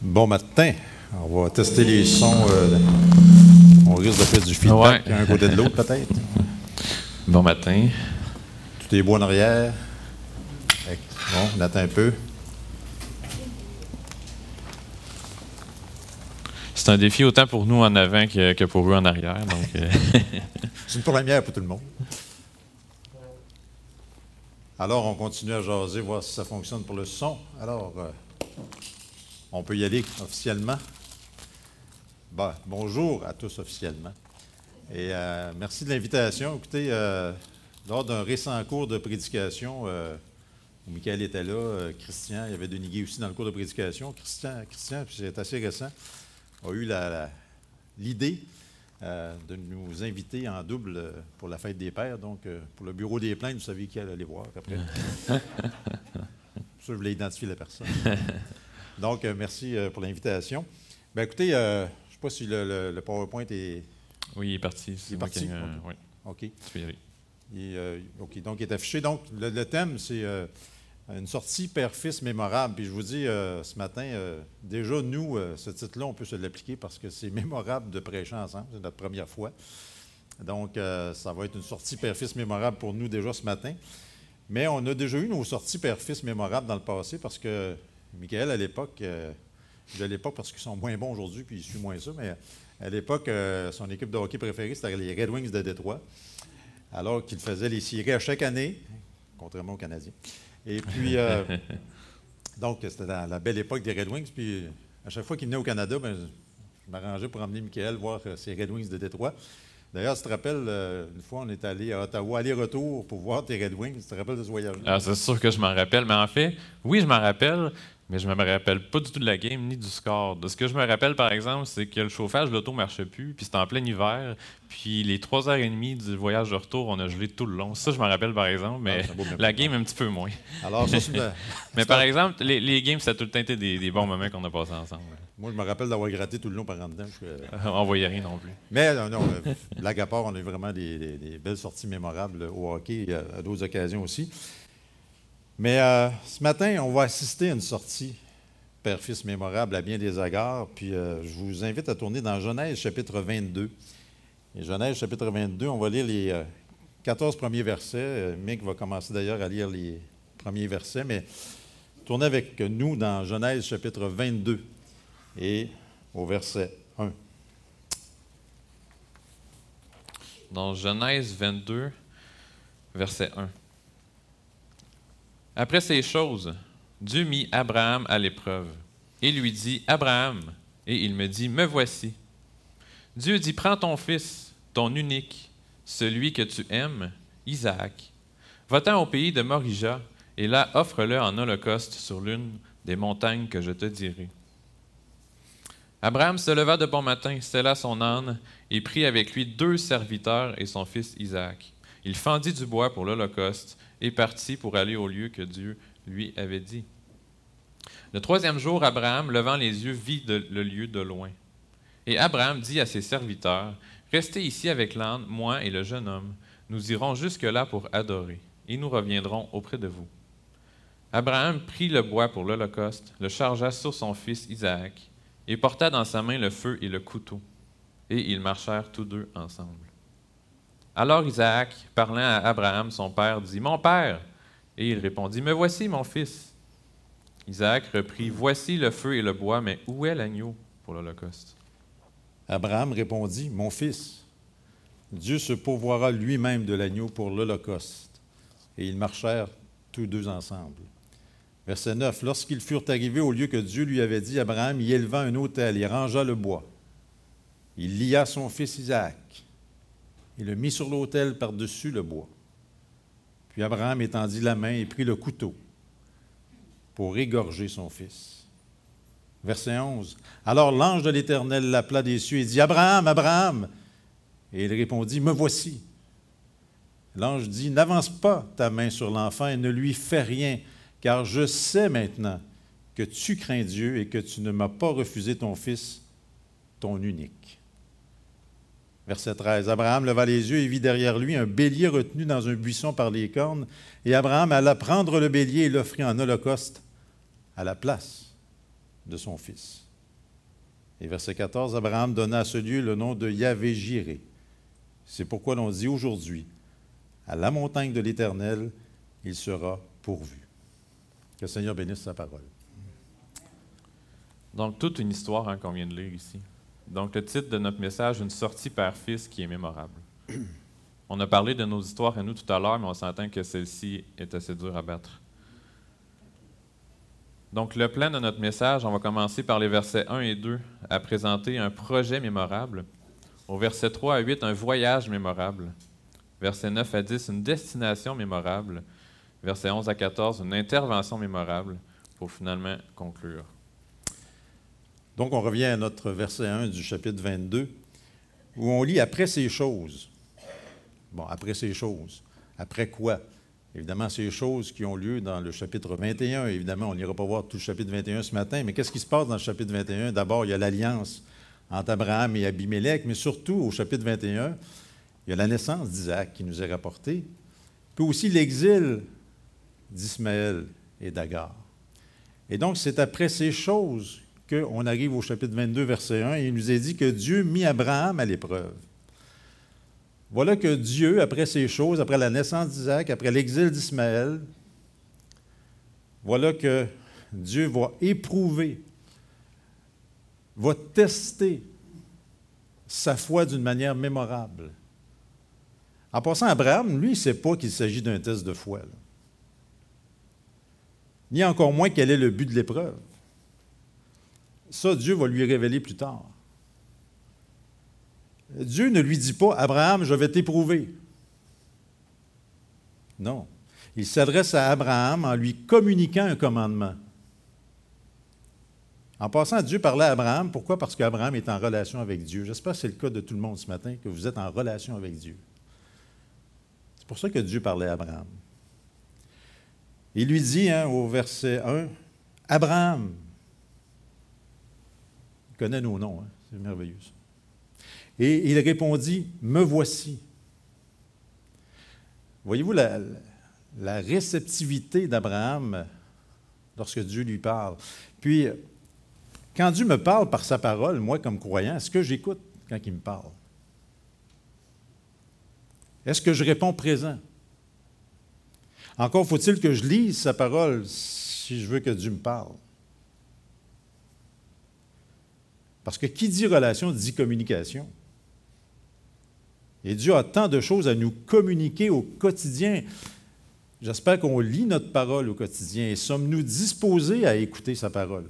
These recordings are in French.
Bon matin. On va tester les sons. euh, on risque de faire du feedback Ouais. un côté de l'autre, peut-être. Bon matin. Tout est beau en arrière. Bon, on attend un peu. C'est un défi autant pour nous en avant que, que pour eux en arrière. Euh, C'est une première pour tout le monde. Alors, on continue à jaser, voir si ça fonctionne pour le son. Alors, euh, on peut y aller officiellement. Bon, bonjour à tous officiellement. Et euh, merci de l'invitation. Écoutez, euh, lors d'un récent cours de prédication, euh, où Michael était là, Christian, il y avait Denis Guy aussi dans le cours de prédication. Christian, Christian puis c'est assez récent, a eu l'idée de nous inviter en double pour la fête des pères. Donc, pour le bureau des plaintes, vous savez qui allait aller voir après. je voulais identifier la personne. Donc, euh, merci euh, pour l'invitation. Ben, écoutez, euh, je ne sais pas si le, le- le PowerPoint est. oui, il est parti. Il est parti? qui- euh, Ok. oui, OK. tu peux y aller. Il est, euh, OK, donc il est affiché. Donc, le, le thème, c'est une sortie père-fils mémorable. Puis je vous dis, ce matin, déjà, nous, ce titre-là, on peut se l'appliquer parce que c'est mémorable de prêcher ensemble. C'est notre première fois. Donc, ça va être une sortie père-fils mémorable pour nous déjà ce matin. Mais on a déjà eu nos sorties père-fils mémorables dans le passé parce que Michael, à l'époque, euh, à l'époque parce qu'ils sont moins bons aujourd'hui, puis il suit moins ça, mais à l'époque, euh, son équipe de hockey préférée, c'était les Red Wings de Détroit alors qu'il faisait les séries à chaque année, contrairement aux Canadiens. Et puis, euh, donc, c'était dans la belle époque des Red Wings. Puis, à chaque fois qu'il venait au Canada, ben, je m'arrangeais pour emmener Michael voir euh, ces Red Wings de Détroit. D'ailleurs, tu te rappelles, une fois, on est allé à Ottawa, aller-retour pour voir tes Red Wings. Tu te rappelles de ce voyage-là? Ah, c'est sûr que je m'en rappelle. Mais en fait, oui, je m'en rappelle, mais je ne me rappelle pas du tout de la game ni du score. De ce que je me rappelle, par exemple, c'est que le chauffage de l'auto ne marchait plus, puis c'était en plein hiver. Puis les trois heures et demie du voyage de retour, on a gelé tout le long. Ça, je m'en rappelle, par exemple, mais Ah, la game, un petit peu moins. Alors, ça, Mais par exemple, les, les games, ça a tout le temps été des, des bons moments qu'on a passés ensemble. moi, je me rappelle d'avoir gratté tout le long par en dedans. Je- On voyait rien non plus. Mais non, non, euh, blague à part, on a eu vraiment des, des- des belles sorties mémorables au hockey à, à d'autres occasions aussi. Mais euh, ce matin, on va assister à une sortie père-fils mémorable à bien des agards. Puis euh, je vous invite à tourner dans Genèse chapitre 22. Et Genèse chapitre 22, on va lire les euh, 14 premiers versets. Euh, Mick va commencer d'ailleurs à lire les premiers versets, mais tournez avec nous dans Genèse chapitre 22 et au verset 1. Dans Genèse 22, verset 1. Après ces choses, Dieu mit Abraham à l'épreuve et lui dit, Abraham, et il me dit, Me voici. Dieu dit, Prends ton fils, ton unique, celui que tu aimes, Isaac. Va-t'en au pays de Morija, et là offre-le en holocauste sur l'une des montagnes que je te dirai. Abraham se leva de bon matin, sella son âne, et prit avec lui deux serviteurs et son fils Isaac. Il fendit du bois pour l'Holocauste et partit pour aller au lieu que Dieu lui avait dit. Le troisième jour, Abraham, levant les yeux, vit le lieu de loin. Et Abraham dit à ses serviteurs, Restez ici avec l'âne, moi et le jeune homme. Nous irons jusque-là pour adorer, et nous reviendrons auprès de vous. Abraham prit le bois pour l'Holocauste, le chargea sur son fils Isaac, et porta dans sa main le feu et le couteau. Et ils marchèrent tous deux ensemble. Alors Isaac, parlant à Abraham, son père, dit, Mon père. Et il répondit, Me voici, mon fils. Isaac reprit, Voici le feu et le bois, mais où est l'agneau pour l'Holocauste? Abraham répondit, Mon fils, Dieu se pourvoira lui-même de l'agneau pour l'Holocauste. Et ils marchèrent tous deux ensemble. Verset 9. Lorsqu'ils furent arrivés au lieu que Dieu lui avait dit, Abraham y éleva un autel et rangea le bois. Il lia son fils Isaac et le mit sur l'autel par-dessus le bois. Puis Abraham étendit la main et prit le couteau pour égorger son fils. Verset 11. Alors l'ange de l'Éternel l'appela des cieux et dit, Abraham, Abraham. Et il répondit, Me voici. L'ange dit, N'avance pas ta main sur l'enfant et ne lui fais rien, car je sais maintenant que tu crains Dieu et que tu ne m'as pas refusé ton fils, ton unique. Verset 13. Abraham leva les yeux et vit derrière lui un bélier retenu dans un buisson par les cornes, et Abraham alla prendre le bélier et l'offrit en holocauste à la place de son fils. Et verset 14, Abraham donna à ce lieu le nom de Yahvé Jiré. C'est pourquoi l'on dit aujourd'hui, à la montagne de l'Éternel, il sera pourvu. Que le Seigneur bénisse sa parole. Donc, toute une histoire hein, qu'on vient de lire ici. Donc, le titre de notre message, Une sortie père-fils qui est mémorable. On a parlé de nos histoires à nous tout à l'heure, mais on s'entend que celle-ci est assez dure à battre. Donc, le plan de notre message, on va commencer par les versets 1 et 2 à présenter un projet mémorable. Au verset 3 à 8, un voyage mémorable. Verset 9 à 10, une destination mémorable. Verset 11 à 14, une intervention mémorable pour finalement conclure. Donc, on revient à notre verset 1 du chapitre 22, où on lit après ces choses. Bon, après ces choses. Après quoi? Évidemment, ces choses qui ont lieu dans le chapitre 21. Évidemment, on n'ira pas voir tout le chapitre 21 ce matin, mais qu'est-ce qui se passe dans le chapitre 21? D'abord, il y a l'alliance entre Abraham et Abimelech, mais surtout au chapitre 21, il y a la naissance d'Isaac qui nous est rapportée, puis aussi l'exil d'Ismaël et d'Agar. Et donc, c'est après ces choses qu'on arrive au chapitre 22, verset 1, et il nous est dit que Dieu mit Abraham à l'épreuve. Voilà que Dieu, après ces choses, après la naissance d'Isaac, après l'exil d'Ismaël, voilà que Dieu va éprouver, va tester sa foi d'une manière mémorable. En passant, Abraham, lui, il ne sait pas qu'il s'agit d'un test de foi. Ni encore moins quel est le but de l'épreuve. Ça, Dieu va lui révéler plus tard. Dieu ne lui dit pas, Abraham, je vais t'éprouver. Non. Il s'adresse à Abraham en lui communiquant un commandement. En passant, Dieu parlait à Abraham. Pourquoi? Parce qu'Abraham est en relation avec Dieu. J'espère que c'est le cas de tout le monde ce matin, que vous êtes en relation avec Dieu. C'est pour ça que Dieu parlait à Abraham. Il lui dit hein, au verset 1, Abraham, connaît nos noms, hein, c'est merveilleux. Et il répondit, Me voici. Voyez-vous la, réceptivité d'Abraham lorsque Dieu lui parle? Puis, quand Dieu me parle par sa parole, moi comme croyant, est-ce que j'écoute quand il me parle? Est-ce que je réponds présent? Encore faut-il que je lise sa parole si je veux que Dieu me parle. Parce que qui dit relation dit communication. Et Dieu a tant de choses à nous communiquer au quotidien. J'espère qu'on lit notre parole au quotidien et sommes-nous disposés à écouter sa parole?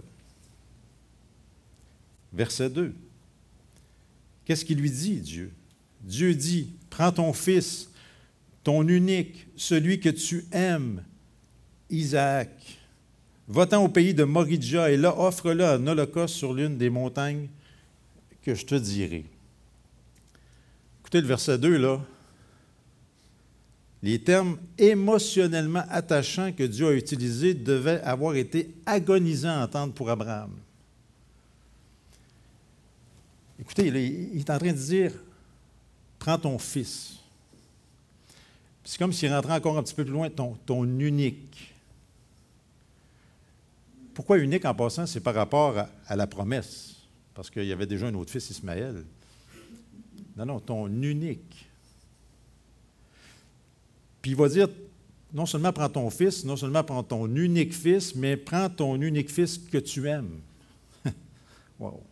Verset 2. Qu'est-ce qu'il lui dit, Dieu? Dieu dit, prends ton fils, ton unique, celui que tu aimes, Isaac. Va-t'en au pays de Moridja et là, offre-le un holocauste sur l'une des montagnes que je te dirai. Écoutez le verset 2, là. Les termes émotionnellement attachants que Dieu a utilisés devaient avoir été agonisants à entendre pour Abraham. Écoutez, il est en train de dire Prends ton fils. C'est comme s'il rentrait encore un petit peu plus loin, ton, ton unique. Pourquoi unique en passant C'est par rapport à, la promesse, parce qu'il y avait déjà un autre fils, Ismaël. Non, non, ton unique. Puis il va dire, non seulement prends ton fils, non seulement prends ton unique fils, mais prends ton unique fils que tu aimes. wow.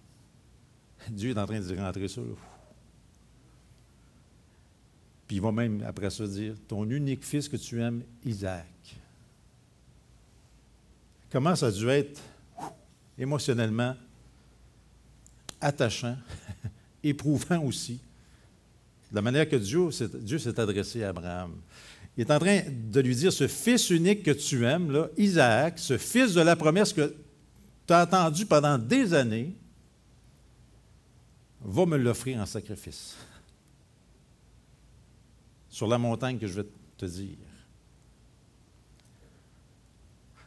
Dieu est en train de rentrer ça. Puis il va même après ça dire, ton unique fils que tu aimes, Isaac. Comment ça a dû être émotionnellement attachant, éprouvant aussi, la manière que Dieu, s'est adressé à Abraham. Il est en train de lui dire, ce fils unique que tu aimes, Isaac, ce fils de la promesse que tu as attendu pendant des années, va me l'offrir en sacrifice sur la montagne que je vais te dire.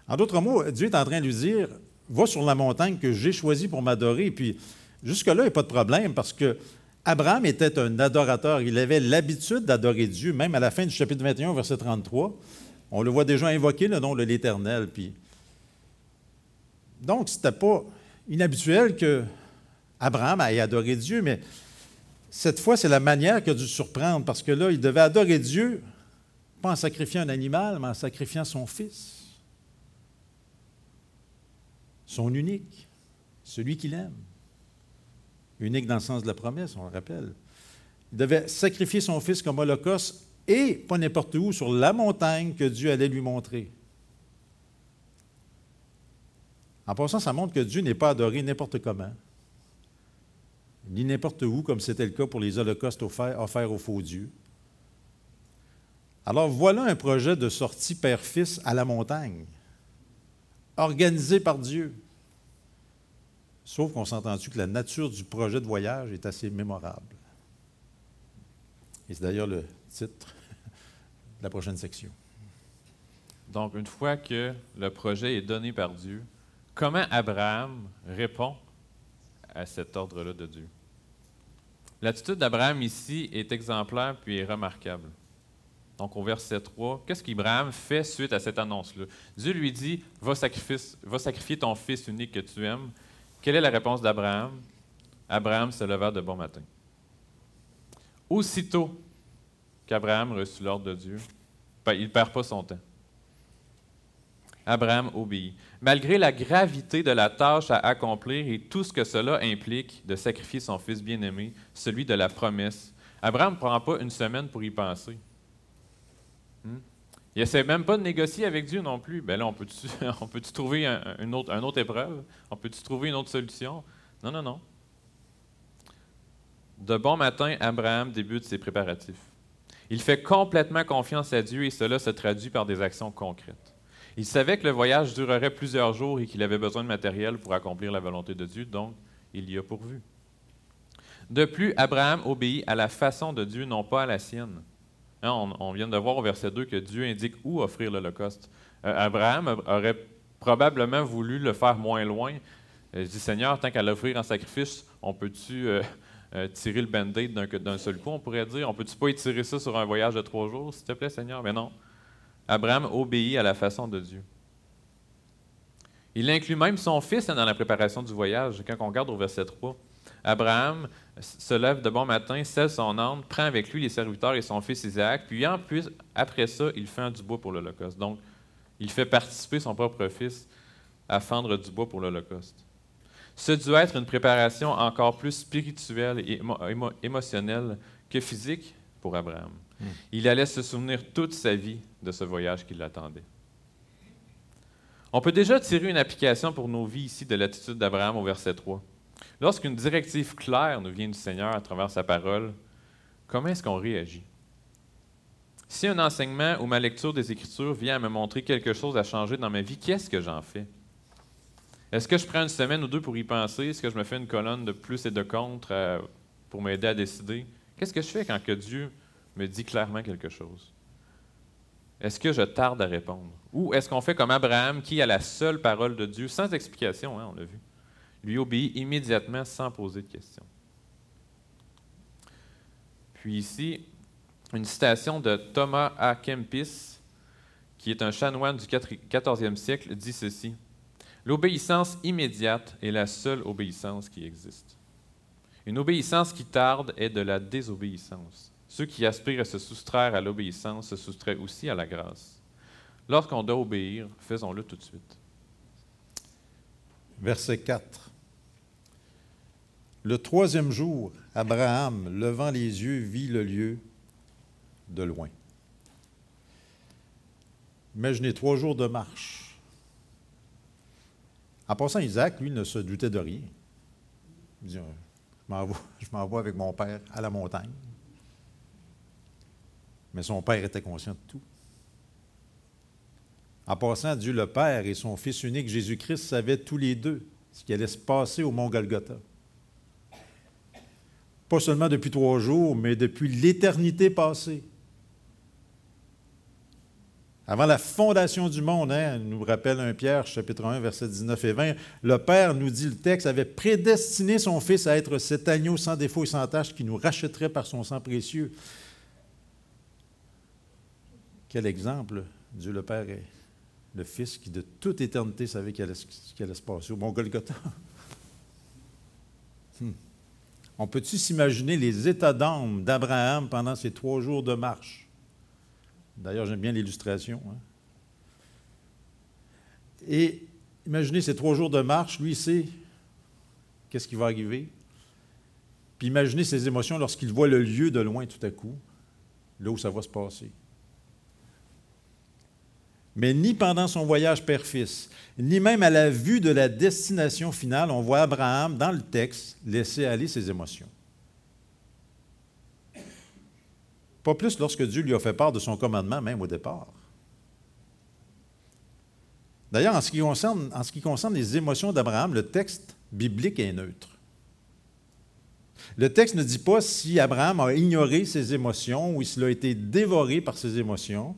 En d'autres mots, Dieu est en train de lui dire, va sur la montagne que j'ai choisie pour m'adorer. Puis jusque-là, il n'y a pas de problème parce que Abraham était un adorateur. Il avait l'habitude d'adorer Dieu, même à la fin du chapitre 21, verset 33. On le voit déjà invoquer le nom de l'Éternel. Donc, ce n'était pas inhabituel que Abraham ait adoré Dieu, mais cette fois, c'est la manière a dû surprendre, parce que là, il devait adorer Dieu, pas en sacrifiant un animal, mais en sacrifiant son fils, son unique, celui qu'il aime. Unique dans le sens de la promesse, on le rappelle. Il devait sacrifier son fils comme holocauste et pas n'importe où, sur la montagne que Dieu allait lui montrer. En passant, ça montre que Dieu n'est pas adoré n'importe comment, ni n'importe où, comme c'était le cas pour les holocaustes offerts, aux faux dieux. Alors voilà un projet de sortie père-fils à la montagne, organisé par Dieu. Sauf qu'on s'est entendu que la nature du projet de voyage est assez mémorable. Et c'est d'ailleurs le titre de la prochaine section. Donc, une fois que le projet est donné par Dieu, comment Abraham répond à cet ordre-là de Dieu? L'attitude d'Abraham ici est exemplaire puis est remarquable. Donc, au verset 3, qu'est-ce qu'Abraham fait suite à cette annonce-là? Dieu lui dit va, va sacrifier ton fils unique que tu aimes. Quelle est la réponse d'Abraham? Abraham se leva de bon matin. Aussitôt qu'Abraham reçut l'ordre de Dieu, ben, il ne perd pas son temps. Abraham obéit. Malgré la gravité de la tâche à accomplir et tout ce que cela implique de sacrifier son fils bien-aimé, celui de la promesse, Abraham ne prend pas une semaine pour y penser. Il n'essaie même pas de négocier avec Dieu non plus. Ben là, on peut-tu peut trouver une, autre, une autre épreuve? On peut-tu trouver une autre solution? Non, non, non. De bon matin, Abraham débute ses préparatifs. Il fait complètement confiance à Dieu et cela se traduit par des actions concrètes. Il savait que le voyage durerait plusieurs jours et qu'il avait besoin de matériel pour accomplir la volonté de Dieu, donc il y a pourvu. De plus, Abraham obéit à la façon de Dieu, non pas à la sienne. Hein, on, vient de voir au verset 2 que Dieu indique où offrir l'Holocauste. Euh, Abraham aurait probablement voulu le faire moins loin. Euh, je dis, Seigneur, tant qu'à l'offrir en sacrifice, on peut-tu euh, euh, tirer le band-aid d'un seul coup, on pourrait dire? On peut-tu pas étirer ça sur un voyage de trois jours, s'il te plaît, Seigneur? Mais non. Abraham obéit à la façon de Dieu. Il inclut même son fils dans la préparation du voyage. Quand on regarde au verset 3, Abraham se lève de bon matin, scelle son âne, prend avec lui les serviteurs et son fils Isaac, puis en plus, après ça, il fait du bois pour l'Holocauste. Donc, il fait participer son propre fils à fendre du bois pour l'Holocauste. Ce doit être une préparation encore plus spirituelle et émotionnelle que physique pour Abraham. Hmm. Il allait se souvenir toute sa vie de ce voyage qui l'attendait. On peut déjà tirer une application pour nos vies ici de l'attitude d'Abraham au verset 3. Lorsqu'une directive claire nous vient du Seigneur à travers sa parole, comment est-ce qu'on réagit? Si un enseignement ou ma lecture des Écritures vient à me montrer quelque chose à changer dans ma vie, qu'est-ce que j'en fais? Est-ce que je prends une semaine ou deux pour y penser? Est-ce que je me fais une colonne de plus et de contre euh, pour m'aider à décider? Qu'est-ce que je fais quand que Dieu me dit clairement quelque chose? Est-ce que je tarde à répondre? Ou est-ce qu'on fait comme Abraham qui, a la seule parole de Dieu, sans explication, hein, on l'a vu, lui obéit immédiatement sans poser de questions? Puis ici, une citation de Thomas A. Kempis, qui est un chanoine du 14e siècle, dit ceci. L'obéissance immédiate est la seule obéissance qui existe. Une obéissance qui tarde est de la désobéissance. Ceux qui aspirent à se soustraire à l'obéissance se soustraient aussi à la grâce. Lorsqu'on doit obéir, faisons-le tout de suite. Verset 4. Le troisième jour, Abraham, levant les yeux, vit le lieu de loin. Imaginez trois jours de marche en passant, Isaac, lui, ne se doutait de rien. Il dit, je m'en avec mon père à la montagne. Mais son père était conscient de tout. En passant, Dieu le Père et son Fils unique Jésus-Christ savaient tous les deux ce qui allait se passer au mont Golgotha. Pas seulement depuis trois jours, mais depuis l'éternité passée. Avant la fondation du monde, hein, nous rappelle un Pierre, chapitre 1, versets 19 et 20, le Père, nous dit le texte, avait prédestiné son Fils à être cet agneau sans défaut et sans tâche qui nous rachèterait par son sang précieux. Quel exemple, Dieu le Père est le Fils qui de toute éternité savait qu'il allait, allait, se passer au Mont Golgotha. Hmm. On peut-tu s'imaginer les états d'âme d'Abraham pendant ces trois jours de marche? D'ailleurs, j'aime bien l'illustration. Hein. Et imaginez ces trois jours de marche, lui, sait qu'est-ce qui va arriver. Puis imaginez ses émotions lorsqu'il voit le lieu de loin tout à coup, là où ça va se passer. Mais ni pendant son voyage père-fils, ni même à la vue de la destination finale, on voit Abraham, dans le texte, laisser aller ses émotions. Pas plus lorsque Dieu lui a fait part de son commandement, même au départ. D'ailleurs, en, ce qui concerne, les émotions d'Abraham, le texte biblique est neutre. Le texte ne dit pas si Abraham a ignoré ses émotions ou s'il a été dévoré par ses émotions.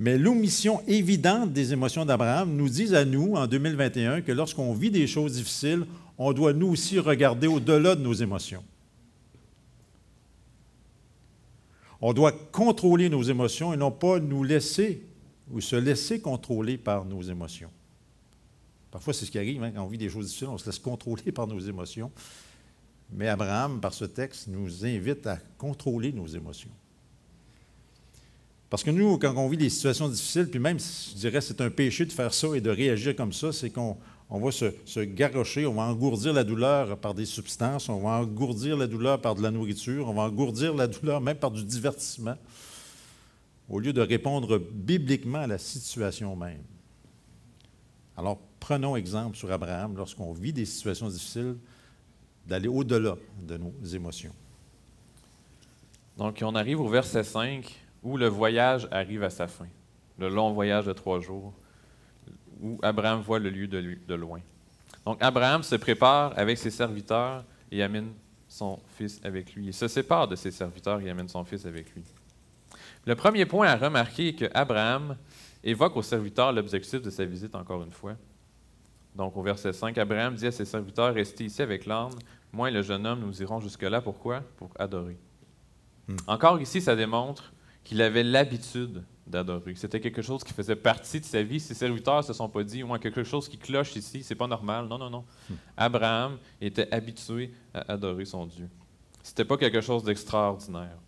Mais l'omission évidente des émotions d'Abraham nous dit à nous, en 2021, que lorsqu'on vit des choses difficiles, on doit nous aussi regarder au-delà de nos émotions. On doit contrôler nos émotions et non pas nous laisser ou se laisser contrôler par nos émotions. Parfois, c'est ce qui arrive hein, quand on vit des choses difficiles, on se laisse contrôler par nos émotions. Mais Abraham, par ce texte, nous invite à contrôler nos émotions. Parce que nous, quand on vit des situations difficiles, puis même, je dirais, c'est un péché de faire ça et de réagir comme ça, c'est qu'on va se, se, garrocher, on va engourdir la douleur par des substances, on va engourdir la douleur par de la nourriture, on va engourdir la douleur même par du divertissement, au lieu de répondre bibliquement à la situation même. Alors, prenons exemple sur Abraham lorsqu'on vit des situations difficiles, d'aller au-delà de nos émotions. Donc, on arrive au verset 5 où le voyage arrive à sa fin, le long voyage de trois jours, où Abraham voit le lieu de, de loin. Donc, Abraham se prépare avec ses serviteurs et amène son fils avec lui. Il se sépare de ses serviteurs et amène son fils avec lui. Le premier point à remarquer est que Abraham évoque aux serviteurs l'objectif de sa visite encore une fois. Donc au verset 5, Abraham dit à ses serviteurs, restez ici avec l'âne, moi et le jeune homme, nous irons jusque-là. Pourquoi? Pour adorer. Hmm. Encore ici, ça démontre qu'il avait l'habitude d'adorer. C'était quelque chose qui faisait partie de sa vie. Ses serviteurs ne se sont pas dit, moi, quelque chose qui cloche ici, c'est pas normal. Non, non, non. Hmm. Abraham était habitué à adorer son Dieu. C'était pas quelque chose d'extraordinaire.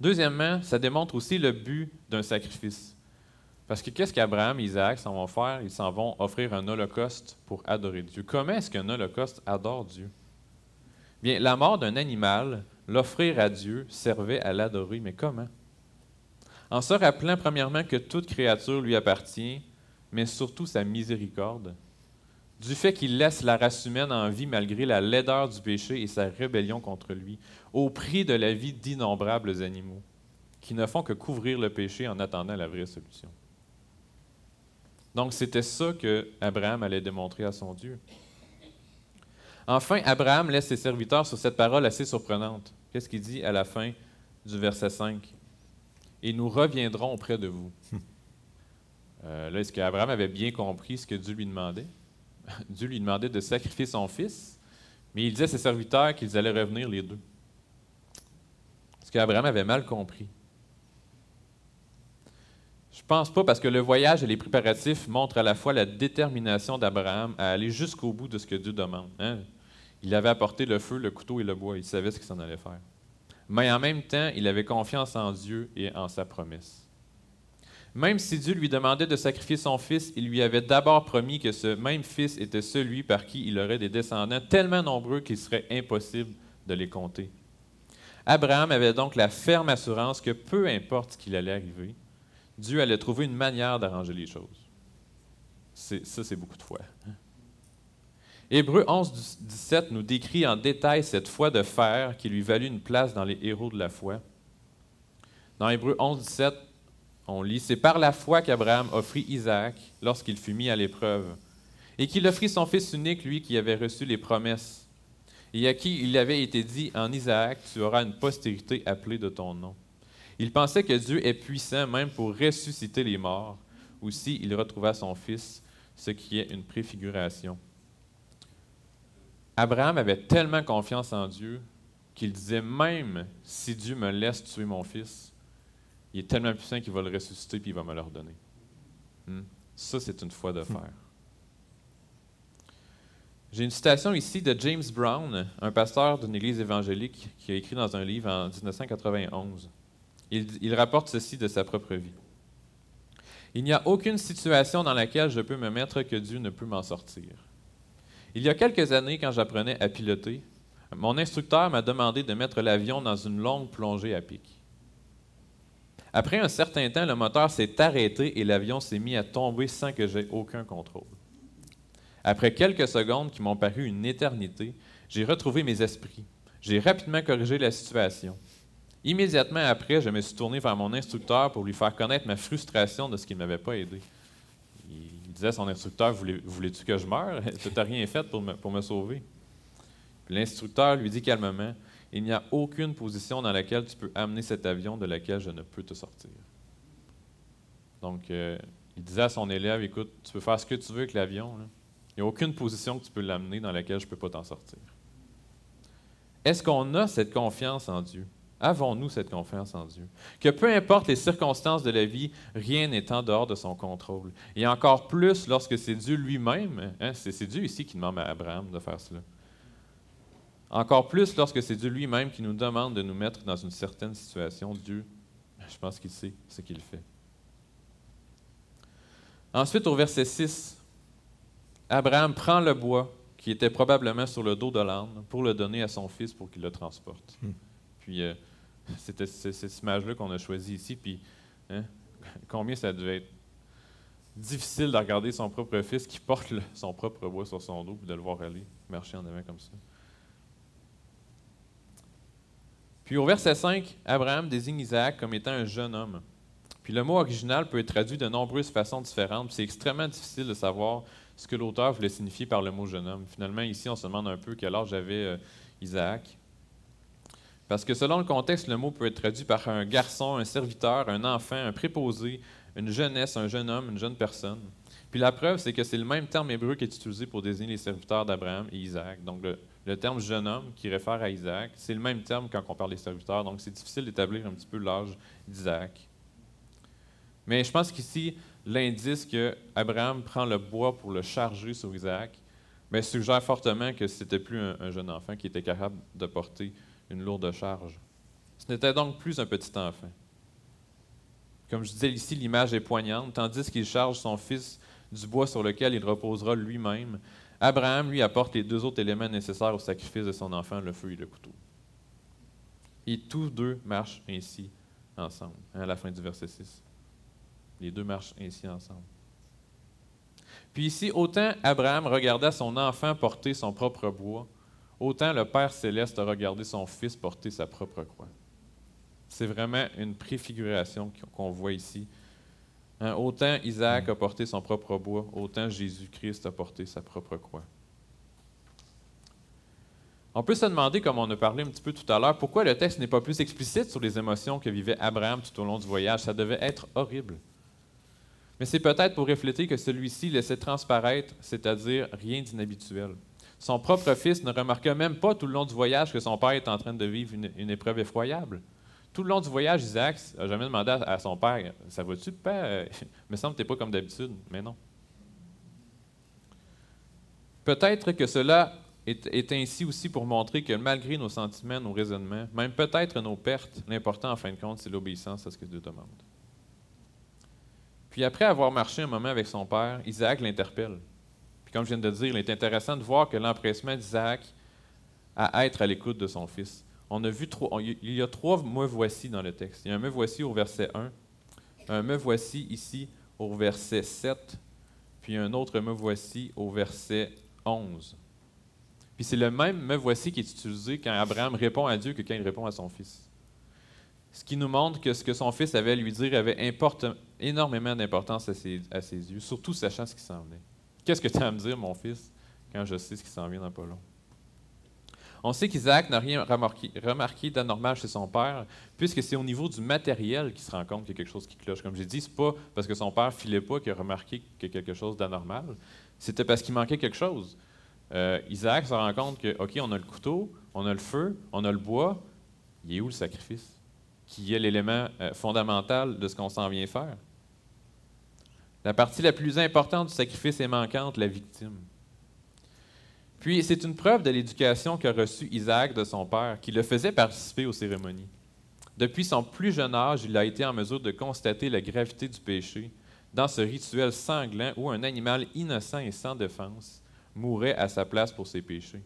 Deuxièmement, ça démontre aussi le but d'un sacrifice. Parce que qu'est-ce qu'Abraham et Isaac s'en vont faire? Ils s'en vont offrir un holocauste pour adorer Dieu. Comment est-ce qu'un holocauste adore Dieu? Bien, la mort d'un animal, l'offrir à Dieu, servait à l'adorer, mais comment? En se rappelant premièrement que toute créature lui appartient, mais surtout sa miséricorde, du fait qu'il laisse la race humaine en vie malgré la laideur du péché et sa rébellion contre lui, au prix de la vie d'innombrables animaux, qui ne font que couvrir le péché en attendant la vraie solution. Donc c'était ça que Abraham allait démontrer à son Dieu. Enfin, Abraham laisse ses serviteurs sur cette parole assez surprenante. Qu'est-ce qu'il dit à la fin du verset 5 Et nous reviendrons auprès de vous. Euh, là, est-ce qu'Abraham avait bien compris ce que Dieu lui demandait? Dieu lui demandait de sacrifier son fils, mais il disait à ses serviteurs qu'ils allaient revenir les deux. Est-ce qu'Abraham avait mal compris? Je pense pas parce que le voyage et les préparatifs montrent à la fois la détermination d'Abraham à aller jusqu'au bout de ce que Dieu demande. Hein? Il avait apporté le feu, le couteau et le bois. Il savait ce qu'il s'en allait faire. Mais en même temps, il avait confiance en Dieu et en sa promesse. Même si Dieu lui demandait de sacrifier son fils, il lui avait d'abord promis que ce même fils était celui par qui il aurait des descendants tellement nombreux qu'il serait impossible de les compter. Abraham avait donc la ferme assurance que peu importe ce qu'il allait arriver, Dieu allait trouver une manière d'arranger les choses. Ça, c'est beaucoup de foi. Hébreu 11, 17 nous décrit en détail cette foi de fer qui lui valut une place dans les héros de la foi. Dans Hébreu 11, 17, on lit C'est par la foi qu'Abraham offrit Isaac lorsqu'il fut mis à l'épreuve, et qu'il offrit son fils unique, lui qui avait reçu les promesses, et à qui il avait été dit En Isaac, tu auras une postérité appelée de ton nom. Il pensait que Dieu est puissant même pour ressusciter les morts. Aussi, il retrouva son fils, ce qui est une préfiguration. Abraham avait tellement confiance en Dieu qu'il disait même si Dieu me laisse tuer mon fils, il est tellement puissant qu'il va le ressusciter puis il va me le redonner. Hmm? Ça, c'est une foi de fer. J'ai une citation ici de James Brown, un pasteur d'une église évangélique qui a écrit dans un livre en 1991. Il, il rapporte ceci de sa propre vie. Il n'y a aucune situation dans laquelle je peux me mettre que Dieu ne peut m'en sortir. Il y a quelques années, quand j'apprenais à piloter, mon instructeur m'a demandé de mettre l'avion dans une longue plongée à pic. Après un certain temps, le moteur s'est arrêté et l'avion s'est mis à tomber sans que j'aie aucun contrôle. Après quelques secondes qui m'ont paru une éternité, j'ai retrouvé mes esprits. J'ai rapidement corrigé la situation. Immédiatement après, je me suis tourné vers mon instructeur pour lui faire connaître ma frustration de ce qu'il ne m'avait pas aidé. Disait à son instructeur Voulais-tu que je meure? Tu n'as rien fait pour me, pour me sauver. L'instructeur lui dit calmement Il n'y a aucune position dans laquelle tu peux amener cet avion de laquelle je ne peux te sortir. Donc, euh, il disait à son élève Écoute, tu peux faire ce que tu veux avec l'avion. Il n'y a aucune position que tu peux l'amener dans laquelle je ne peux pas t'en sortir. Est-ce qu'on a cette confiance en Dieu? Avons-nous cette confiance en Dieu? Que peu importe les circonstances de la vie, rien n'est en dehors de son contrôle. Et encore plus lorsque c'est Dieu lui-même, hein, c'est Dieu ici qui demande à Abraham de faire cela. Encore plus lorsque c'est Dieu lui-même qui nous demande de nous mettre dans une certaine situation, Dieu, je pense qu'il sait ce qu'il fait. Ensuite, au verset 6, Abraham prend le bois qui était probablement sur le dos de l'âne pour le donner à son fils pour qu'il le transporte. Hmm. Puis, euh, c'était cette image-là qu'on a choisie ici. Puis, hein, combien ça devait être difficile de regarder son propre fils qui porte son propre bois sur son dos, puis de le voir aller marcher en avant comme ça. Puis au verset 5, Abraham désigne Isaac comme étant un jeune homme. Puis le mot original peut être traduit de nombreuses façons différentes. C'est extrêmement difficile de savoir ce que l'auteur voulait signifier par le mot jeune homme. Finalement, ici, on se demande un peu quel âge avait euh, Isaac. Parce que selon le contexte, le mot peut être traduit par un garçon, un serviteur, un enfant, un préposé, une jeunesse, un jeune homme, une jeune personne. Puis la preuve, c'est que c'est le même terme hébreu qui est utilisé pour désigner les serviteurs d'Abraham et Isaac. Donc le, terme jeune homme qui réfère à Isaac, c'est le même terme quand on parle des serviteurs. Donc c'est difficile d'établir un petit peu l'âge d'Isaac. Mais je pense qu'ici, l'indice que Abraham prend le bois pour le charger sur Isaac mais suggère fortement que ce n'était plus un jeune enfant qui était capable de porter une lourde charge. Ce n'était donc plus un petit enfant. Comme je disais ici, l'image est poignante, tandis qu'il charge son fils du bois sur lequel il reposera lui-même. Abraham, lui, apporte les deux autres éléments nécessaires au sacrifice de son enfant, le feu et le couteau. Et tous deux marchent ainsi ensemble, hein, à la fin du verset 6. Les deux marchent ainsi ensemble. Puis ici, autant Abraham regardait son enfant porter son propre bois, autant le Père céleste a regardé son Fils porter sa propre croix. C'est vraiment une préfiguration qu'on voit ici. Hein, autant Isaac a porté son propre bois, autant Jésus-Christ a porté sa propre croix. On peut se demander, comme on a parlé un petit peu tout à l'heure, pourquoi le texte n'est pas plus explicite sur les émotions que vivait Abraham tout au long du voyage. Ça devait être horrible. Mais c'est peut-être pour refléter que celui-ci laissait transparaître, c'est-à-dire rien d'inhabituel. Son propre fils ne remarqua même pas tout le long du voyage que son père est en train de vivre une, épreuve effroyable. Tout le long du voyage, Isaac n'a jamais demandé à, son père Ça va-tu, père? Me semble que tu pas comme d'habitude. Mais non. Peut-être que cela est, est, ainsi aussi pour montrer que malgré nos sentiments, nos raisonnements, même peut-être nos pertes, l'important en fin de compte, c'est l'obéissance à ce que Dieu demande. Puis après avoir marché un moment avec son père, Isaac l'interpelle comme je viens de dire, il est intéressant de voir que l'empressement d'Isaac à être à l'écoute de son fils. On a vu il y a trois me voici dans le texte. Il y a un me voici au verset 1, un me voici ici au verset 7, puis un autre me voici au verset 11. Puis c'est le même me voici qui est utilisé quand Abraham répond à Dieu que quand il répond à son fils. Ce qui nous montre que ce que son fils avait à lui dire avait énormément d'importance à ses, à ses yeux, surtout sachant ce qui s'en venait. Qu'est-ce que tu as à me dire, mon fils, quand je sais ce qui s'en vient dans pas? On sait qu'Isaac n'a rien remarqué, d'anormal chez son père, puisque c'est au niveau du matériel qu'il se rend compte qu'il y a quelque chose qui cloche. Comme j'ai dit, ce n'est pas parce que son père filait pas qu'il a remarqué qu'il y a quelque chose d'anormal. C'était parce qu'il manquait quelque chose. Euh, Isaac se rend compte que, OK, on a le couteau, on a le feu, on a le bois. Il est où le sacrifice? Qui est l'élément euh, fondamental de ce qu'on s'en vient faire? La partie la plus importante du sacrifice est manquante, la victime. Puis c'est une preuve de l'éducation qu'a reçue Isaac de son père, qui le faisait participer aux cérémonies. Depuis son plus jeune âge, il a été en mesure de constater la gravité du péché dans ce rituel sanglant où un animal innocent et sans défense mourait à sa place pour ses péchés.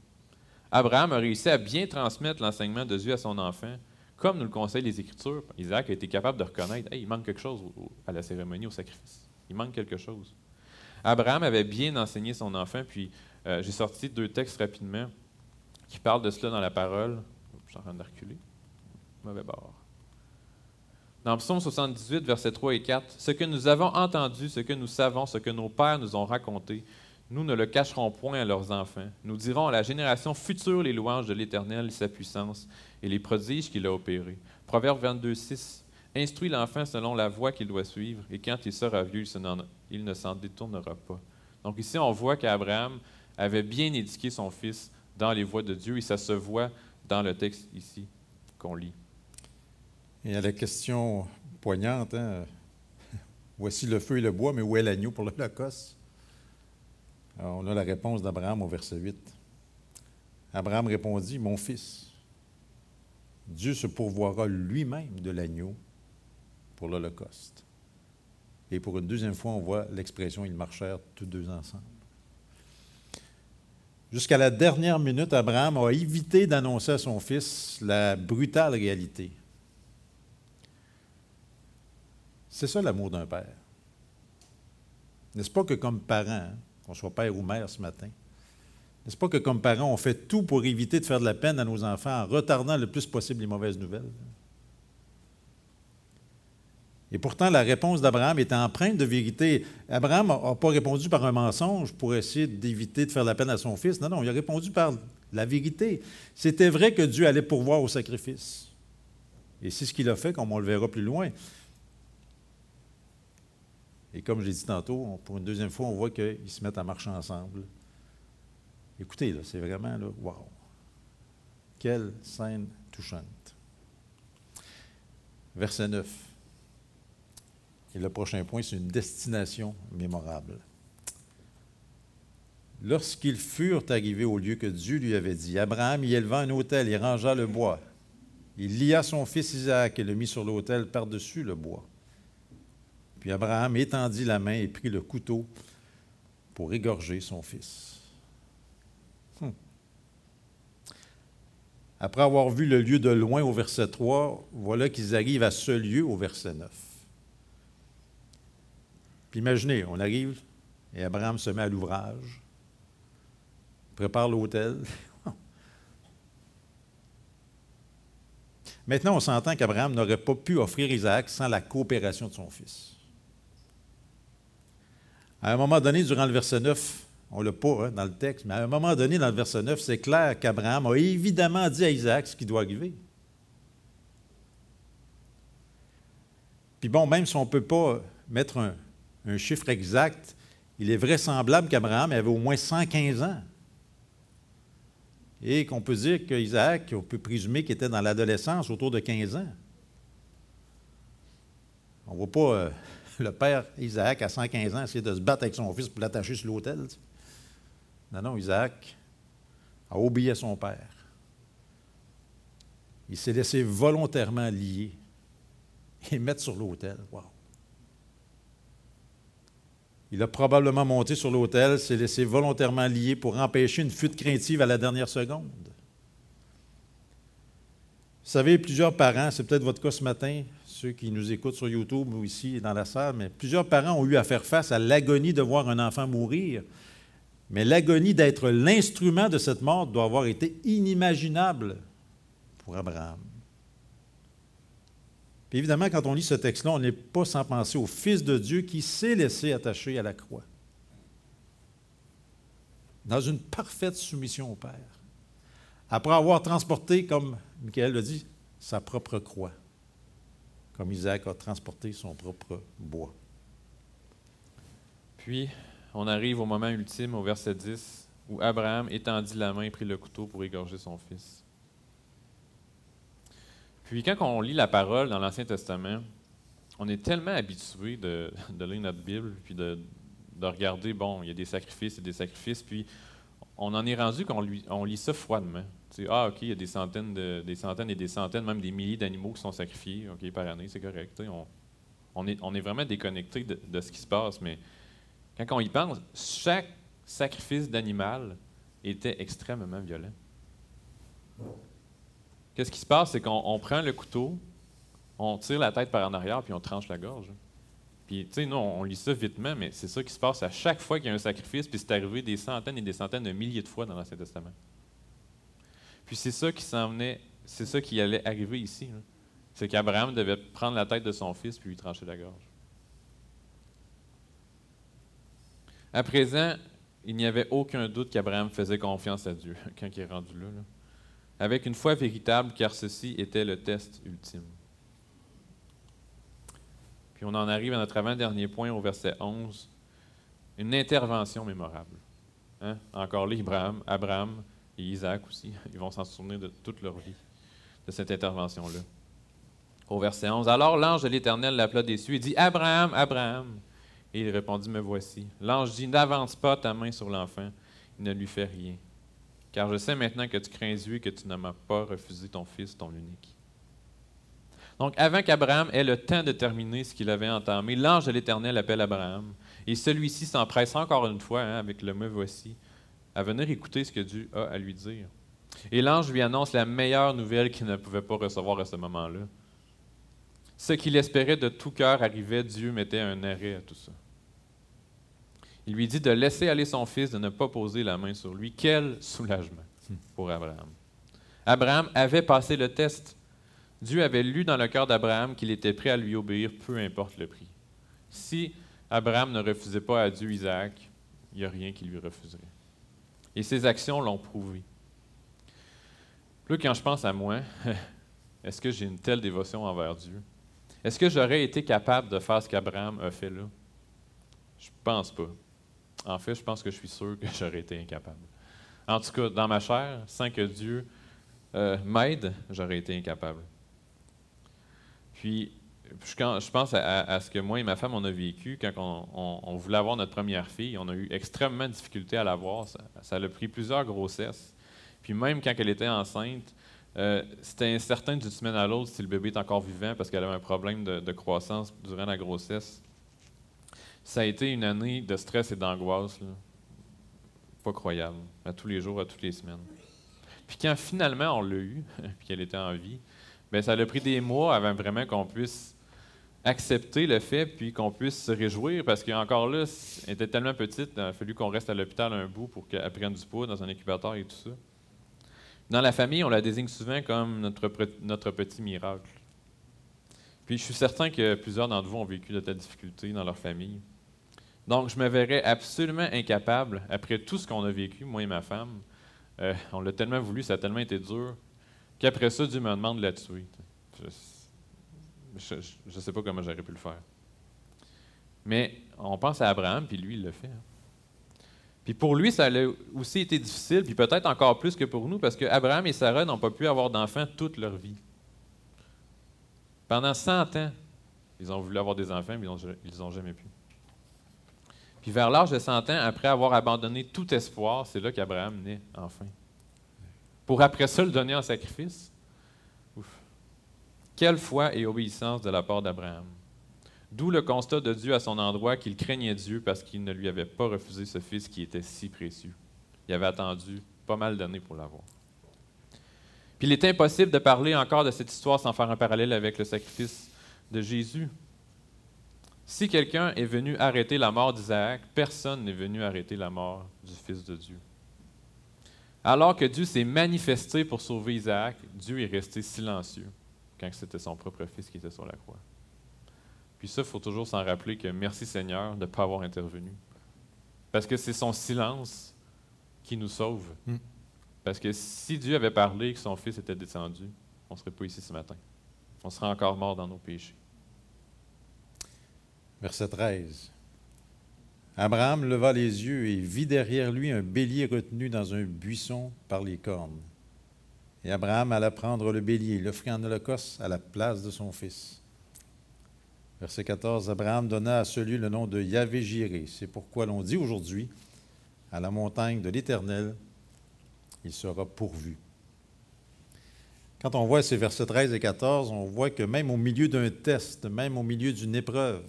Abraham a réussi à bien transmettre l'enseignement de Dieu à son enfant, comme nous le conseillent les Écritures. Isaac a été capable de reconnaître il manque quelque chose à la cérémonie, au sacrifice. Il manque quelque chose. Abraham avait bien enseigné son enfant, puis euh, j'ai sorti deux textes rapidement qui parlent de cela dans la parole. Je suis en train de reculer. Mauvais bord. Dans Psaume 78, versets 3 et 4, Ce que nous avons entendu, ce que nous savons, ce que nos pères nous ont raconté, nous ne le cacherons point à leurs enfants. Nous dirons à la génération future les louanges de l'Éternel sa puissance et les prodiges qu'il a opérés. Proverbe 22, 6. Instruis l'enfant selon la voie qu'il doit suivre, et quand il sera vieux, il ne s'en détournera pas. Donc ici, on voit qu'Abraham avait bien éduqué son fils dans les voies de Dieu, et ça se voit dans le texte ici qu'on lit. Et à la question poignante, hein, voici le feu et le bois, mais où est l'agneau pour l'Holocauste? on a la réponse d'Abraham au verset 8. Abraham répondit, Mon fils, Dieu se pourvoira lui-même de l'agneau pour l'Holocauste. Et pour une deuxième fois, on voit l'expression Ils marchèrent tous deux ensemble. Jusqu'à la dernière minute, Abraham a évité d'annoncer à son fils la brutale réalité. C'est ça l'amour d'un père. N'est-ce pas que comme parent, hein, qu'on soit père ou mère ce matin, n'est-ce pas que comme parents, on fait tout pour éviter de faire de la peine à nos enfants en retardant le plus possible les mauvaises nouvelles? Et pourtant, la réponse d'Abraham est empreinte de vérité. Abraham n'a pas répondu par un mensonge pour essayer d'éviter de faire la peine à son fils. Non, non, il a répondu par la vérité. C'était vrai que Dieu allait pourvoir au sacrifice. Et c'est ce qu'il a fait, comme on le verra plus loin. Et comme je l'ai dit tantôt, pour une deuxième fois, on voit qu'ils se mettent à marcher ensemble. Écoutez, là, c'est vraiment, là, wow! Quelle scène touchante. Verset 9. Et le prochain point, c'est une destination mémorable. Lorsqu'ils furent arrivés au lieu que Dieu lui avait dit, Abraham y éleva un autel et rangea le bois. Il lia son fils Isaac et le mit sur l'autel par-dessus le bois. Puis Abraham étendit la main et prit le couteau pour égorger son fils. Hmm. Après avoir vu le lieu de loin au verset 3, voilà qu'ils arrivent à ce lieu au verset 9. Puis imaginez, on arrive et Abraham se met à l'ouvrage, prépare l'autel. Maintenant, on s'entend qu'Abraham n'aurait pas pu offrir Isaac sans la coopération de son fils. À un moment donné, durant le verset 9, on ne l'a pas hein, dans le texte, mais à un moment donné, dans le verset 9, c'est clair qu'Abraham a évidemment dit à Isaac ce qui doit arriver. Puis bon, même si on ne peut pas mettre un, un chiffre exact, il est vraisemblable qu'Abraham avait au moins 115 ans. Et qu'on peut dire qu'Isaac, on peut présumer qu'il était dans l'adolescence, autour de 15 ans. On ne voit pas euh, le père Isaac, à 115 ans, essayer de se battre avec son fils pour l'attacher sur l'autel. Non, non, Isaac a obéi à son père. Il s'est laissé volontairement lier et mettre sur l'autel. Wow. Il a probablement monté sur l'autel, s'est laissé volontairement lier pour empêcher une fuite craintive à la dernière seconde. Vous savez, plusieurs parents, c'est peut-être votre cas ce matin, ceux qui nous écoutent sur YouTube ou ici dans la salle, mais plusieurs parents ont eu à faire face à l'agonie de voir un enfant mourir. Mais l'agonie d'être l'instrument de cette mort doit avoir été inimaginable pour Abraham évidemment, quand on lit ce texte-là, on n'est pas sans penser au Fils de Dieu qui s'est laissé attacher à la croix. Dans une parfaite soumission au Père. Après avoir transporté, comme Michael le dit, sa propre croix. Comme Isaac a transporté son propre bois. Puis, on arrive au moment ultime, au verset 10, où Abraham étendit la main et prit le couteau pour égorger son fils. Puis quand on lit la parole dans l'Ancien Testament, on est tellement habitué de, lire notre Bible, puis de, regarder, bon, il y a des sacrifices et des sacrifices, puis on en est rendu qu'on on lit ça froidement. ah, OK, il y a des centaines, des centaines et des centaines, même des milliers d'animaux qui sont sacrifiés OK, par année, c'est correct. On, est, vraiment déconnecté de, ce qui se passe, mais quand on y pense, chaque sacrifice d'animal était extrêmement violent. Qu'est-ce qui se passe? C'est qu'on prend le couteau, on tire la tête par en arrière, puis on tranche la gorge. Puis, tu sais, nous, on lit ça vitement, mais c'est ça qui se passe à chaque fois qu'il y a un sacrifice, puis c'est arrivé des centaines et des centaines de milliers de fois dans l'Ancien Testament. Puis c'est ça qui s'en venait, c'est ça qui allait arriver ici. C'est qu'Abraham devait prendre la tête de son fils puis lui trancher la gorge. À présent, il n'y avait aucun doute qu'Abraham faisait confiance à Dieu quand il est rendu là, là. Avec une foi véritable, car ceci était le test ultime on en arrive à notre avant-dernier point au verset 11. Une intervention mémorable. Hein? Encore là, Abraham, et Isaac aussi, ils vont s'en souvenir de toute leur vie, de cette intervention-là. Au verset 11, Alors l'ange de l'Éternel l'appela des et dit, Abraham, Abraham. Et il répondit, Me voici. L'ange dit, N'avance pas ta main sur l'enfant, il ne lui fait rien. Car je sais maintenant que tu crains Dieu et que tu ne m'as pas refusé ton fils, ton unique. Donc, avant qu'Abraham ait le temps de terminer ce qu'il avait entamé, l'ange de l'Éternel appelle Abraham. Et celui-ci s'empresse encore une fois, hein, avec le me voici, à venir écouter ce que Dieu a à lui dire. Et l'ange lui annonce la meilleure nouvelle qu'il ne pouvait pas recevoir à ce moment-là. Ce qu'il espérait de tout cœur arrivait, Dieu mettait un arrêt à tout ça. Il lui dit de laisser aller son fils, de ne pas poser la main sur lui. Quel soulagement pour Abraham. Abraham avait passé le test. Dieu avait lu dans le cœur d'Abraham qu'il était prêt à lui obéir, peu importe le prix. Si Abraham ne refusait pas à Dieu Isaac, il n'y a rien qui lui refuserait. Et ses actions l'ont prouvé. Plus quand je pense à moi, est-ce que j'ai une telle dévotion envers Dieu? Est-ce que j'aurais été capable de faire ce qu'Abraham a fait là? Je pense pas. En fait, je pense que je suis sûr que j'aurais été incapable. En tout cas, dans ma chair, sans que Dieu euh, m'aide, j'aurais été incapable. Puis, je pense à, ce que moi et ma femme, on a vécu quand on, voulait avoir notre première fille. On a eu extrêmement de difficulté à l'avoir. Ça, a pris plusieurs grossesses. Puis même quand elle était enceinte, euh, c'était incertain d'une semaine à l'autre si le bébé est encore vivant parce qu'elle avait un problème de, croissance durant la grossesse. Ça a été une année de stress et d'angoisse. Pas croyable. À tous les jours, à toutes les semaines. Puis quand finalement on l'a eu, puis qu'elle était en vie, Bien, ça a pris des mois avant vraiment qu'on puisse accepter le fait, puis qu'on puisse se réjouir, parce qu'encore là, elle était tellement petite, il a fallu qu'on reste à l'hôpital un bout pour qu'elle prenne du poids dans un incubateur et tout ça. Dans la famille, on la désigne souvent comme notre, notre petit miracle. Puis je suis certain que plusieurs d'entre vous ont vécu de telles difficultés dans leur famille. Donc, je me verrais absolument incapable, après tout ce qu'on a vécu, moi et ma femme, euh, on l'a tellement voulu, ça a tellement été dur, qu'après ça, Dieu me demande de la tuer. Je ne sais pas comment j'aurais pu le faire. Mais on pense à Abraham, puis lui, il le fait. Hein. Puis pour lui, ça a aussi été difficile, puis peut-être encore plus que pour nous, parce qu'Abraham et Sarah n'ont pas pu avoir d'enfants toute leur vie. Pendant 100 ans, ils ont voulu avoir des enfants, mais ils n'ont jamais pu. Puis vers l'âge de 100 ans, après avoir abandonné tout espoir, c'est là qu'Abraham naît enfin pour après ça le donner en sacrifice? Quelle foi et obéissance de la part d'Abraham. D'où le constat de Dieu à son endroit qu'il craignait Dieu parce qu'il ne lui avait pas refusé ce fils qui était si précieux. Il avait attendu pas mal d'années pour l'avoir. Puis il est impossible de parler encore de cette histoire sans faire un parallèle avec le sacrifice de Jésus. Si quelqu'un est venu arrêter la mort d'Isaac, personne n'est venu arrêter la mort du Fils de Dieu. Alors que Dieu s'est manifesté pour sauver Isaac, Dieu est resté silencieux quand c'était son propre fils qui était sur la croix. Puis ça, il faut toujours s'en rappeler que merci Seigneur de ne pas avoir intervenu. Parce que c'est son silence qui nous sauve. Hmm. Parce que si Dieu avait parlé et que son fils était descendu, on ne serait pas ici ce matin. On serait encore mort dans nos péchés. Verset 13. Abraham leva les yeux et vit derrière lui un bélier retenu dans un buisson par les cornes. Et Abraham alla prendre le bélier l'offrit en holocauste à la place de son fils. Verset 14, Abraham donna à celui le nom de Yahvé Jiré. C'est pourquoi l'on dit aujourd'hui, à la montagne de l'Éternel, il sera pourvu. Quand on voit ces versets 13 et 14, on voit que même au milieu d'un test, même au milieu d'une épreuve,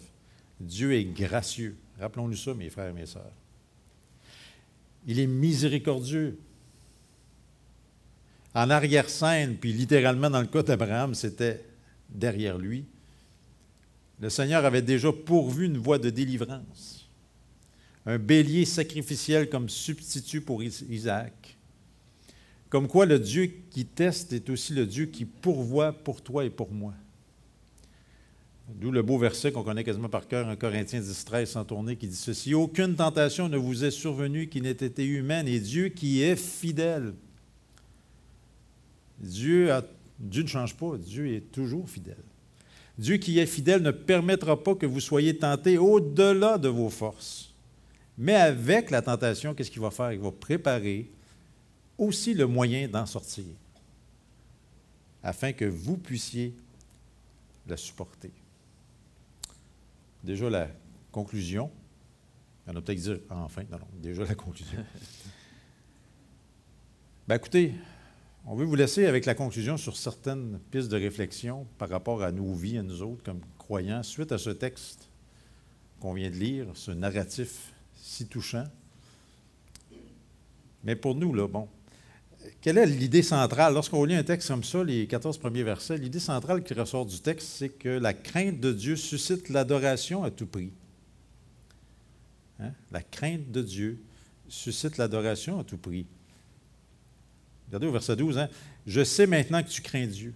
Dieu est gracieux. Rappelons-nous ça, mes frères et mes sœurs. Il est miséricordieux. En arrière-scène, puis littéralement dans le cas d'Abraham, c'était derrière lui. Le Seigneur avait déjà pourvu une voie de délivrance. Un bélier sacrificiel comme substitut pour Isaac comme quoi le Dieu qui teste est aussi le Dieu qui pourvoit pour toi et pour moi. D'où le beau verset qu'on connaît quasiment par cœur, en Corinthiens 10, 13, sans tourner, qui dit ceci Aucune tentation ne vous est survenue qui n'ait été humaine, et Dieu qui est fidèle. Dieu, Dieu ne change pas, Dieu est toujours fidèle. Dieu qui est fidèle ne permettra pas que vous soyez tentés au-delà de vos forces. Mais avec la tentation, qu'est-ce qu'il va faire? Il va préparer aussi le moyen d'en sortir, afin que vous puissiez la supporter. Déjà la conclusion, on a peut-être dire enfin, non, non, déjà la conclusion. ben écoutez, on veut vous laisser avec la conclusion sur certaines pistes de réflexion par rapport à nos vies, à nous autres comme croyants, suite à ce texte qu'on vient de lire, ce narratif si touchant. Mais pour nous, là, bon, quelle est l'idée centrale? Lorsqu'on lit un texte comme ça, les 14 premiers versets, l'idée centrale qui ressort du texte, c'est que la crainte de Dieu suscite l'adoration à tout prix. Hein? La crainte de Dieu suscite l'adoration à tout prix. Regardez au verset 12, hein? Je sais maintenant que tu crains Dieu.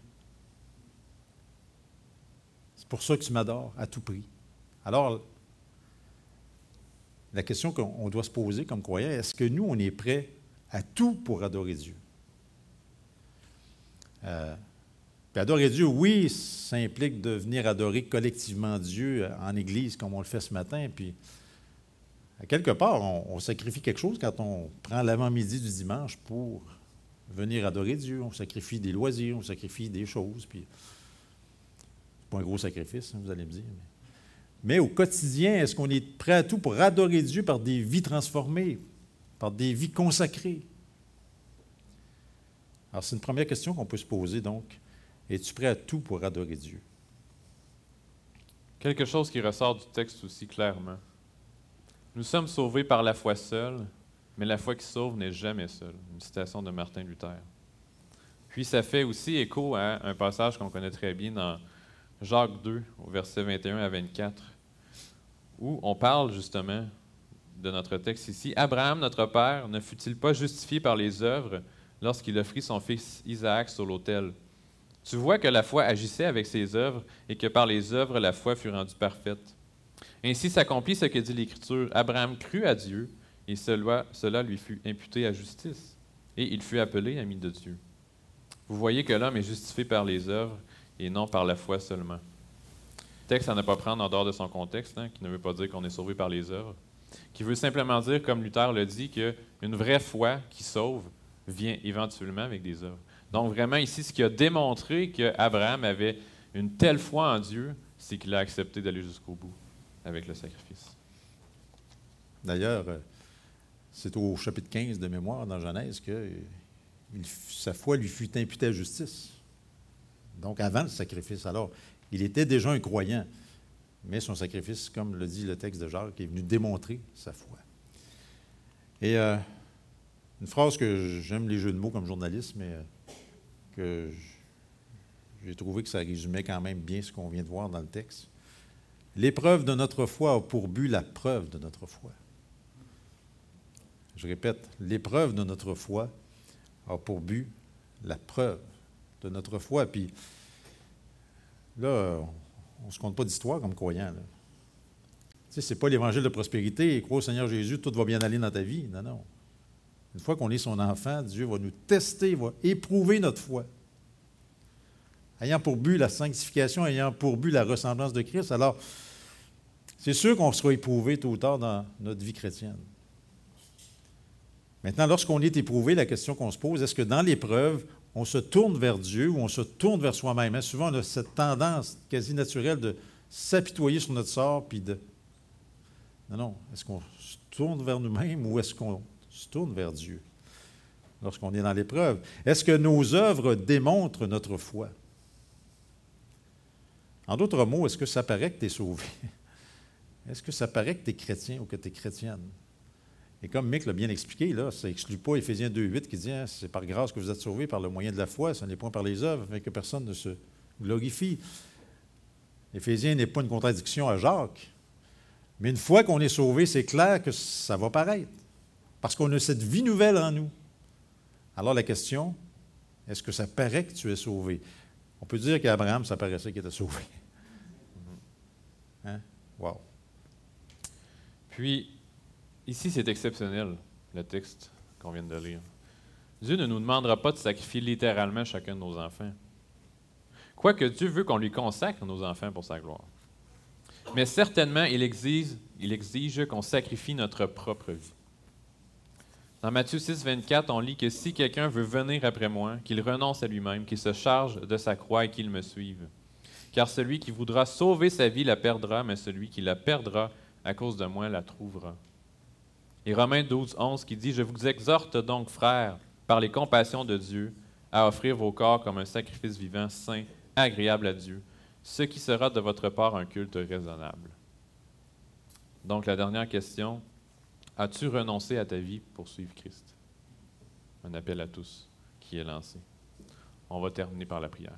C'est pour ça que tu m'adores à tout prix. Alors, la question qu'on doit se poser comme croyant, est-ce que nous, on est prêts à tout pour adorer Dieu. Euh, adorer Dieu, oui, ça implique de venir adorer collectivement Dieu en Église comme on le fait ce matin. Puis, à quelque part, on, sacrifie quelque chose quand on prend l'avant-midi du dimanche pour venir adorer Dieu. On sacrifie des loisirs, on sacrifie des choses. Puis, c'est pas un gros sacrifice, hein, vous allez me dire. Mais au quotidien, est-ce qu'on est prêt à tout pour adorer Dieu par des vies transformées, par des vies consacrées. Alors, c'est une première question qu'on peut se poser, donc. Es-tu prêt à tout pour adorer Dieu? Quelque chose qui ressort du texte aussi clairement. Nous sommes sauvés par la foi seule, mais la foi qui sauve n'est jamais seule. Une citation de Martin Luther. Puis ça fait aussi écho à un passage qu'on connaît très bien dans Jacques 2, au verset 21 à 24, où on parle justement de notre texte ici, Abraham, notre père, ne fut-il pas justifié par les œuvres lorsqu'il offrit son fils Isaac sur l'autel? Tu vois que la foi agissait avec ses œuvres et que par les œuvres la foi fut rendue parfaite. Ainsi s'accomplit ce que dit l'Écriture. Abraham crut à Dieu et cela, lui fut imputé à justice. Et il fut appelé ami de Dieu. Vous voyez que l'homme est justifié par les œuvres et non par la foi seulement. Le texte à ne pas prendre en dehors de son contexte, hein, qui ne veut pas dire qu'on est sauvé par les œuvres qui veut simplement dire, comme Luther le dit, qu'une vraie foi qui sauve vient éventuellement avec des œuvres. Donc vraiment ici, ce qui a démontré qu'Abraham avait une telle foi en Dieu, c'est qu'il a accepté d'aller jusqu'au bout avec le sacrifice. D'ailleurs, euh, c'est au chapitre 15 de mémoire dans Genèse que sa foi lui fut imputée à justice. Donc avant le sacrifice. Alors, il était déjà un croyant mais son sacrifice, comme le dit le texte de Jacques, est venu démontrer sa foi. Et euh, une phrase que j'aime les jeux de mots comme journaliste, mais euh, que j'ai trouvé que ça résumait quand même bien ce qu'on vient de voir dans le texte. L'épreuve de notre foi a pour but la preuve de notre foi. Je répète, l'épreuve de notre foi a pour but la preuve de notre foi. Puis là, on ne se compte pas d'histoire comme croyant. Tu sais, ce n'est pas l'évangile de prospérité, crois au Seigneur Jésus, tout va bien aller dans ta vie. Non, non. Une fois qu'on est son enfant, Dieu va nous tester, va éprouver notre foi. Ayant pour but la sanctification, ayant pour but la ressemblance de Christ, alors c'est sûr qu'on sera éprouvé tôt ou tard dans notre vie chrétienne. Maintenant, lorsqu'on est éprouvé, la question qu'on se pose, est-ce que dans l'épreuve, on se tourne vers Dieu ou on se tourne vers soi-même. Hein, souvent, on a cette tendance quasi naturelle de s'apitoyer sur notre sort, puis de... Non, non. Est-ce qu'on se tourne vers nous-mêmes ou est-ce qu'on se tourne vers Dieu lorsqu'on est dans l'épreuve? Est-ce que nos œuvres démontrent notre foi? En d'autres mots, est-ce que ça paraît que tu es sauvé? Est-ce que ça paraît que tu es chrétien ou que tu es chrétienne? Et comme Mick l'a bien expliqué, là, ça n'exclut pas Éphésiens 2.8 qui dit hein, c'est par grâce que vous êtes sauvés par le moyen de la foi, ce n'est point par les œuvres, mais que personne ne se glorifie. Éphésiens n'est pas une contradiction à Jacques. Mais une fois qu'on est sauvé, c'est clair que ça va paraître. Parce qu'on a cette vie nouvelle en nous. Alors la question, est-ce que ça paraît que tu es sauvé? On peut dire qu'Abraham, ça paraissait qu'il était sauvé. Hein? Wow. Puis, ici, c'est exceptionnel, le texte qu'on vient de lire. Dieu ne nous demandera pas de sacrifier littéralement chacun de nos enfants. Quoique Dieu veut qu'on lui consacre nos enfants pour sa gloire. Mais certainement, il exige, il exige qu'on sacrifie notre propre vie. Dans Matthieu 6, 24, on lit que si quelqu'un veut venir après moi, qu'il renonce à lui-même, qu'il se charge de sa croix et qu'il me suive. Car celui qui voudra sauver sa vie la perdra, mais celui qui la perdra à cause de moi la trouvera. Et Romains 12, 11 qui dit, Je vous exhorte donc, frères, par les compassions de Dieu, à offrir vos corps comme un sacrifice vivant, saint, agréable à Dieu, ce qui sera de votre part un culte raisonnable. Donc la dernière question, as-tu renoncé à ta vie pour suivre Christ? Un appel à tous qui est lancé. On va terminer par la prière.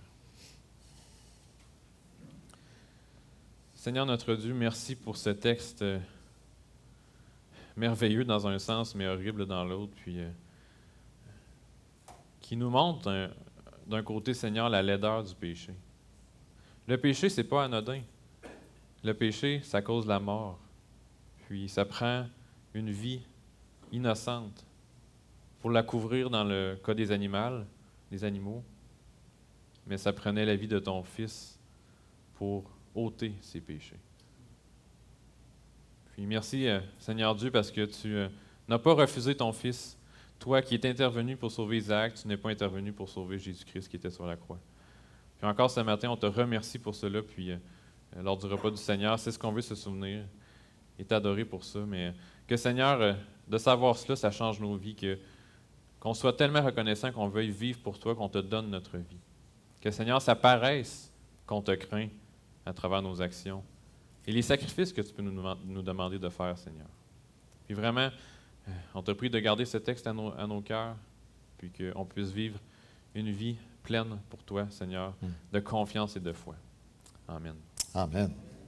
Seigneur notre Dieu, merci pour ce texte euh, merveilleux dans un sens, mais horrible dans l'autre, puis euh, qui nous montre d'un côté, Seigneur, la laideur du péché. Le péché, c'est pas anodin. Le péché, ça cause la mort. Puis ça prend une vie innocente pour la couvrir dans le cas des animaux, des animaux. Mais ça prenait la vie de ton fils pour ôter ses péchés. Merci, euh, Seigneur Dieu, parce que tu euh, n'as pas refusé ton Fils. Toi qui es intervenu pour sauver Isaac, tu n'es pas intervenu pour sauver Jésus-Christ qui était sur la croix. Puis encore ce matin, on te remercie pour cela. Puis euh, lors du repas du Seigneur, c'est ce qu'on veut se souvenir et t'adorer pour ça. Mais que Seigneur, de savoir cela, ça change nos vies. Qu'on soit tellement reconnaissant qu'on veuille vivre pour toi, qu'on te donne notre vie. Que Seigneur, ça paraisse qu'on te craint à travers nos actions et les sacrifices que tu peux nous, nous demander de faire, Seigneur. Puis vraiment, euh, on te prie de garder ce texte à nos, à nos cœurs, puis qu'on puisse vivre une vie pleine pour toi, Seigneur, de confiance et de foi. Amen. Amen.